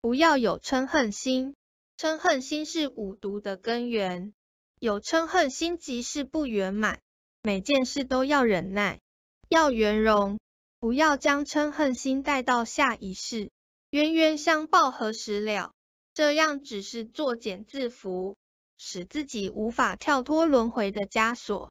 不要有嗔恨心。嗔恨心是五毒的根源有嗔恨心即是不圆满每件事都要忍耐要圆融不要将嗔恨心带到下一世冤冤相报何时了？这样只是作茧自缚使自己无法跳脱轮回的枷锁。